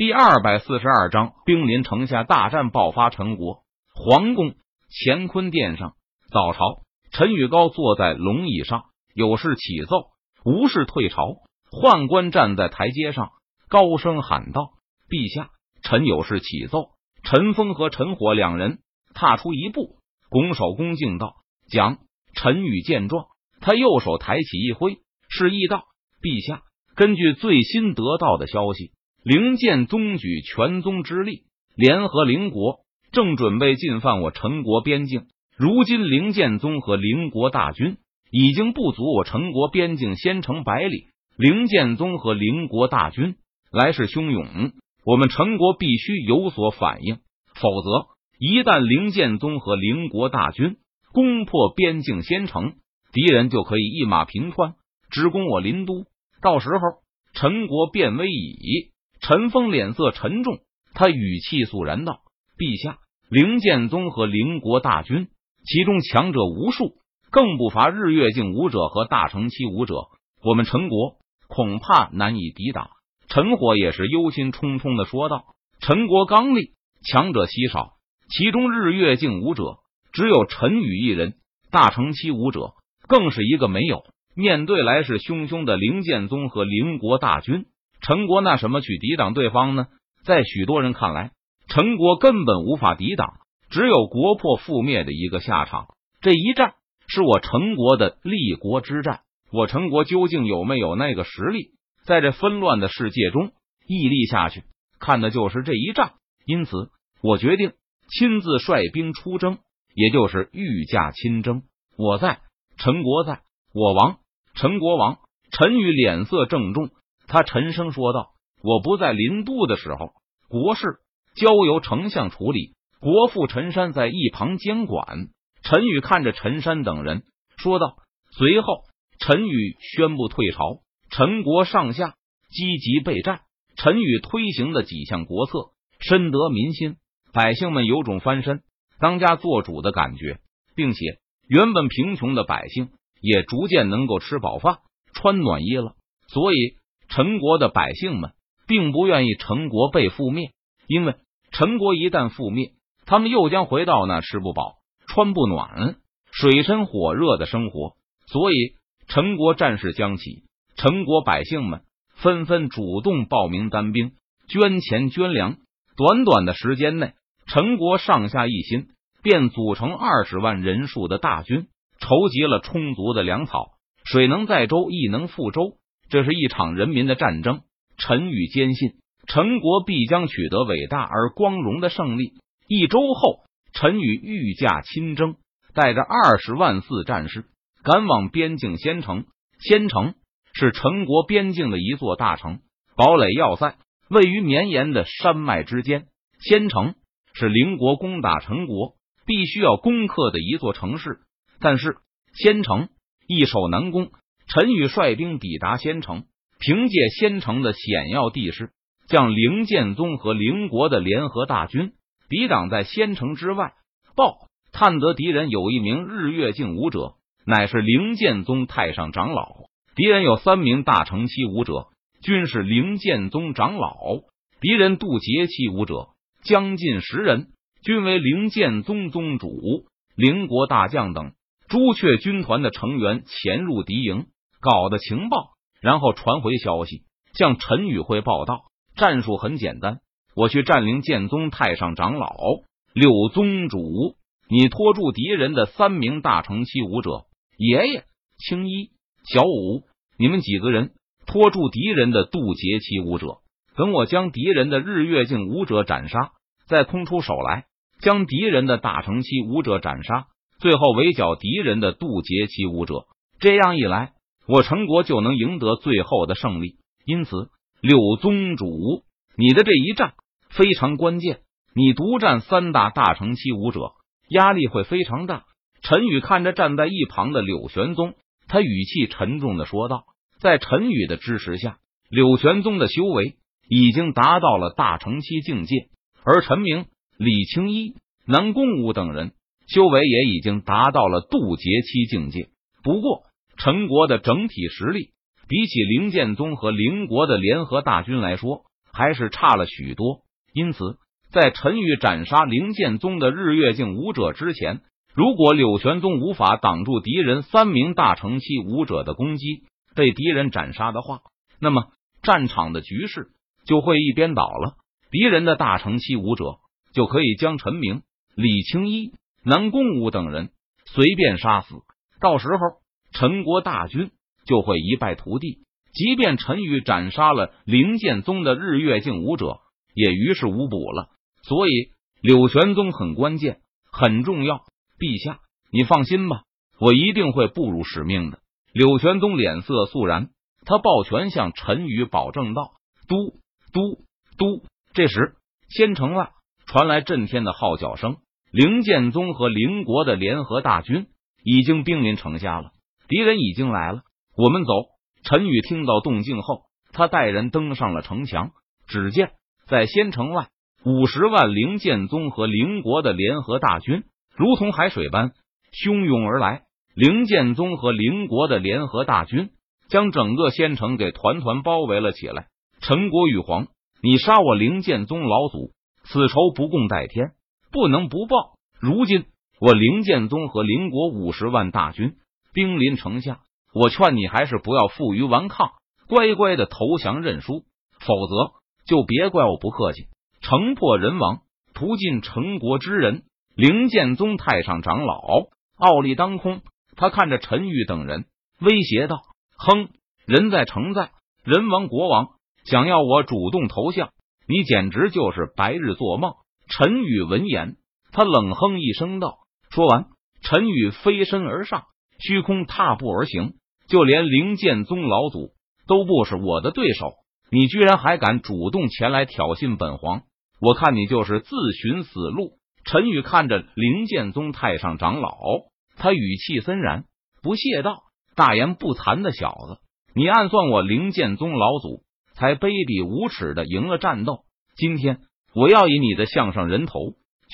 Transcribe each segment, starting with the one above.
第二百四十二章，兵临城下，大战爆发。陈国皇宫乾坤殿上，早朝，陈宇高坐在龙椅上，有事启奏，无事退朝。宦官站在台阶上，高声喊道：“陛下，臣有事启奏。”陈峰和陈火两人踏出一步，拱手恭敬道：“讲。”陈宇见状，他右手抬起一挥，示意道：“陛下，根据最新得到的消息。”灵剑宗举全宗之力，联合灵国，正准备进犯我陈国边境。如今灵剑宗和灵国大军已经不足我陈国边境先城百里。灵剑宗和灵国大军来势汹涌，我们陈国必须有所反应，否则一旦灵剑宗和灵国大军攻破边境先城，敌人就可以一马平川，直攻我林都。到时候，陈国便危矣。陈峰脸色沉重，他语气肃然道：“陛下，灵剑宗和灵国大军，其中强者无数，更不乏日月境武者和大成期武者。我们陈国恐怕难以抵挡。”陈火也是忧心忡忡的说道：“陈国刚立，强者稀少，其中日月境武者只有陈宇一人，大成期武者更是一个没有。面对来势汹汹的灵剑宗和灵国大军。”陈国那什么去抵挡对方呢？在许多人看来，陈国根本无法抵挡，只有国破覆灭的一个下场。这一战是我陈国的立国之战，我陈国究竟有没有那个实力，在这纷乱的世界中屹立下去，看的就是这一战。因此，我决定亲自率兵出征，也就是御驾亲征。我在，陈国在，我亡。陈国王陈宇脸色郑重。他沉声说道：“我不在临都的时候，国事交由丞相处理，国父陈山在一旁监管。”陈宇看着陈山等人说道。随后，陈宇宣布退朝，陈国上下积极备战。陈宇推行的几项国策深得民心，百姓们有种翻身当家做主的感觉，并且原本贫穷的百姓也逐渐能够吃饱饭、穿暖衣了。所以。陈国的百姓们并不愿意陈国被覆灭，因为陈国一旦覆灭，他们又将回到那吃不饱、穿不暖、水深火热的生活。所以，陈国战事将起，陈国百姓们纷纷主动报名单兵，捐钱捐粮。短短的时间内，陈国上下一心，便组成二十万人数的大军，筹集了充足的粮草。水能载舟，亦能覆舟。这是一场人民的战争，陈宇坚信陈国必将取得伟大而光荣的胜利。一周后，陈宇御驾亲征，带着二十万四战士赶往边境仙城。仙城是陈国边境的一座大城，堡垒要塞位于绵延的山脉之间。仙城是邻国攻打陈国必须要攻克的一座城市，但是仙城易守难攻。陈宇率兵抵达仙城，凭借仙城的险要地势，将灵剑宗和灵国的联合大军抵挡在仙城之外。报探得敌人有一名日月镜武者，乃是灵剑宗太上长老；敌人有三名大成期武者，均是灵剑宗长老；敌人渡劫期武者将近十人，均为灵剑宗宗主、灵国大将等。朱雀军团的成员潜入敌营。搞的情报，然后传回消息，向陈宇辉报道。战术很简单，我去占领剑宗太上长老柳宗主，你拖住敌人的三名大成期武者，爷爷、青衣、小五，你们几个人拖住敌人的渡劫期武者，等我将敌人的日月镜武者斩杀，再空出手来将敌人的大成期武者斩杀，最后围剿敌人的渡劫期武者。这样一来。我陈国就能赢得最后的胜利，因此柳宗主，你的这一战非常关键。你独占三大大成期武者，压力会非常大。陈宇看着站在一旁的柳玄宗，他语气沉重的说道：“在陈宇的支持下，柳玄宗的修为已经达到了大成期境界，而陈明、李青衣、南宫武等人修为也已经达到了渡劫期境界。不过。”陈国的整体实力比起灵剑宗和灵国的联合大军来说还是差了许多。因此，在陈宇斩杀灵剑宗的日月境武者之前，如果柳玄宗无法挡住敌人三名大成期武者的攻击，被敌人斩杀的话，那么战场的局势就会一边倒了。敌人的大成期武者就可以将陈明、李青衣、南宫武等人随便杀死，到时候陈国大军就会一败涂地。即便陈宇斩杀了灵剑宗的日月镜武者，也于事无补了。所以柳玄宗很关键，很重要。陛下，你放心吧，我一定会不辱使命的。柳玄宗脸色肃然，他抱拳向陈宇保证道：“都都都！”这时，仙城外传来震天的号角声，灵剑宗和灵国的联合大军已经兵临城下了，敌人已经来了，我们走。陈宇听到动静后，他带人登上了城墙。只见在仙城外，五十万灵剑宗和灵国的联合大军。如同海水般汹涌而来，灵剑宗和灵国的联合大军将整个仙城给团团包围了起来。陈国玉皇，你杀我灵剑宗老祖，此仇不共戴天，不能不报。如今我灵剑宗和灵国五十万大军兵临城下，我劝你还是不要负隅顽抗，乖乖的投降认输，否则就别怪我不客气。城破人亡，屠尽陈国之人。灵剑宗太上长老傲立当空，他看着陈玉等人，威胁道：“哼，人在城在，人亡国亡，想要我主动投降，你简直就是白日做梦。”陈宇闻言，他冷哼一声道：“说完，陈宇飞身而上，虚空踏步而行。就连灵剑宗老祖都不是我的对手，你居然还敢主动前来挑衅本皇？我看你就是自寻死路！”陈宇看着灵剑宗太上长老，他语气森然，不屑道：“大言不惭的小子，你暗算我灵剑宗老祖，才卑鄙无耻的赢了战斗。今天我要以你的项上人头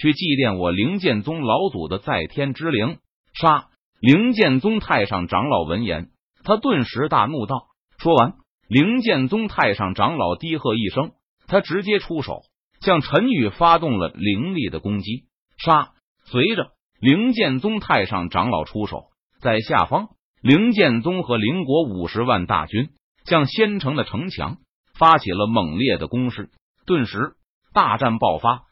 去祭奠我灵剑宗老祖的在天之灵。”杀！灵剑宗太上长老闻言，他顿时大怒道：“说完，灵剑宗太上长老低喝一声，他直接出手。”向陈宇发动了凌厉的攻击，杀！随着灵剑宗太上长老出手，在下方，灵剑宗和灵国五十万大军向仙城的城墙发起了猛烈的攻势。顿时，大战爆发，